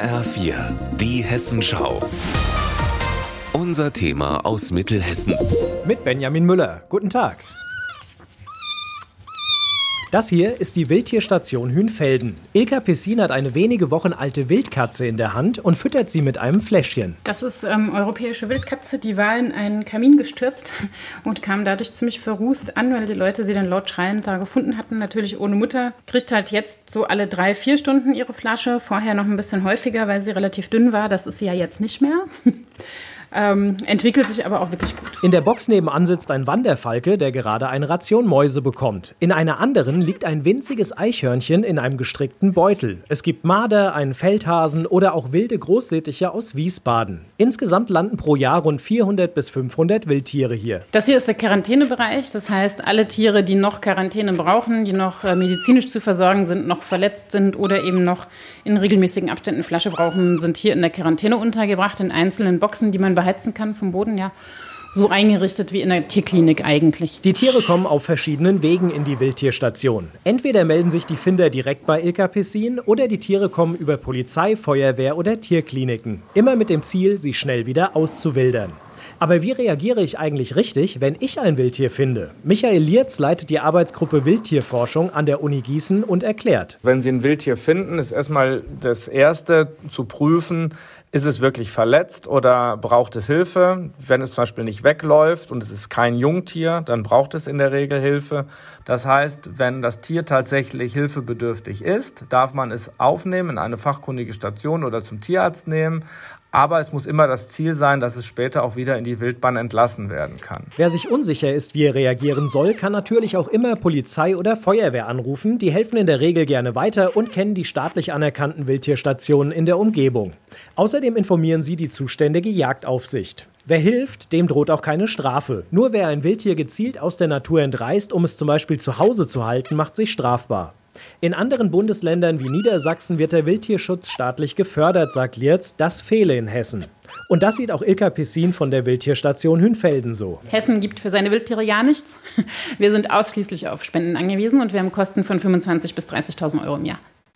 HR4, die Hessenschau. Unser Thema aus Mittelhessen. Mit Benjamin Müller. Guten Tag. Das hier ist die Wildtierstation Hünfelden. Ilka Pessin hat eine wenige Wochen alte Wildkatze in der Hand und füttert sie mit einem Fläschchen. Das ist ähm, europäische Wildkatze, die war in einen Kamin gestürzt und kam dadurch ziemlich verrußt an, weil die Leute sie dann laut schreiend da gefunden hatten. Natürlich ohne Mutter. Kriegt halt jetzt so alle drei, vier Stunden ihre Flasche. Vorher noch ein bisschen häufiger, weil sie relativ dünn war. Das ist sie ja jetzt nicht mehr. Ähm, entwickelt sich aber auch wirklich gut. In der Box nebenan sitzt ein Wanderfalke, der gerade eine Ration Mäuse bekommt. In einer anderen liegt ein winziges Eichhörnchen in einem gestrickten Beutel. Es gibt Marder, einen Feldhasen oder auch wilde Großsittiche aus Wiesbaden. Insgesamt landen pro Jahr rund 400 bis 500 Wildtiere hier. Das hier ist der Quarantänebereich. Das heißt, alle Tiere, die noch Quarantäne brauchen, die noch äh, medizinisch zu versorgen sind, noch verletzt sind oder eben noch in regelmäßigen Abständen Flasche brauchen, sind hier in der Quarantäne untergebracht, in einzelnen Boxen, die man beheizen kann vom Boden, ja. So eingerichtet wie in der Tierklinik eigentlich. Die Tiere kommen auf verschiedenen Wegen in die Wildtierstation. Entweder melden sich die Finder direkt bei Ilka Pessin oder die Tiere kommen über Polizei, Feuerwehr oder Tierkliniken. Immer mit dem Ziel, sie schnell wieder auszuwildern. Aber wie reagiere ich eigentlich richtig, wenn ich ein Wildtier finde? Michael Lierz leitet die Arbeitsgruppe Wildtierforschung an der Uni Gießen und erklärt. Wenn Sie ein Wildtier finden, ist erstmal das Erste zu prüfen, ist es wirklich verletzt oder braucht es Hilfe? Wenn es zum Beispiel nicht wegläuft und es ist kein Jungtier, dann braucht es in der Regel Hilfe. Das heißt, wenn das Tier tatsächlich hilfebedürftig ist, darf man es aufnehmen in eine fachkundige Station oder zum Tierarzt nehmen. Aber es muss immer das Ziel sein, dass es später auch wieder in die Wildbahn entlassen werden kann. Wer sich unsicher ist, wie er reagieren soll, kann natürlich auch immer Polizei oder Feuerwehr anrufen. Die helfen in der Regel gerne weiter und kennen die staatlich anerkannten Wildtierstationen in der Umgebung. Außerdem informieren sie die zuständige Jagdaufsicht. Wer hilft, dem droht auch keine Strafe. Nur wer ein Wildtier gezielt aus der Natur entreißt, um es zum Beispiel zu Hause zu halten, macht sich strafbar. In anderen Bundesländern wie Niedersachsen wird der Wildtierschutz staatlich gefördert, sagt Lierz. Das fehle in Hessen. Und das sieht auch Ilka Pissin von der Wildtierstation Hünfelden so. Hessen gibt für seine Wildtiere ja nichts. Wir sind ausschließlich auf Spenden angewiesen und wir haben Kosten von 25.000 bis 30.000 Euro im Jahr.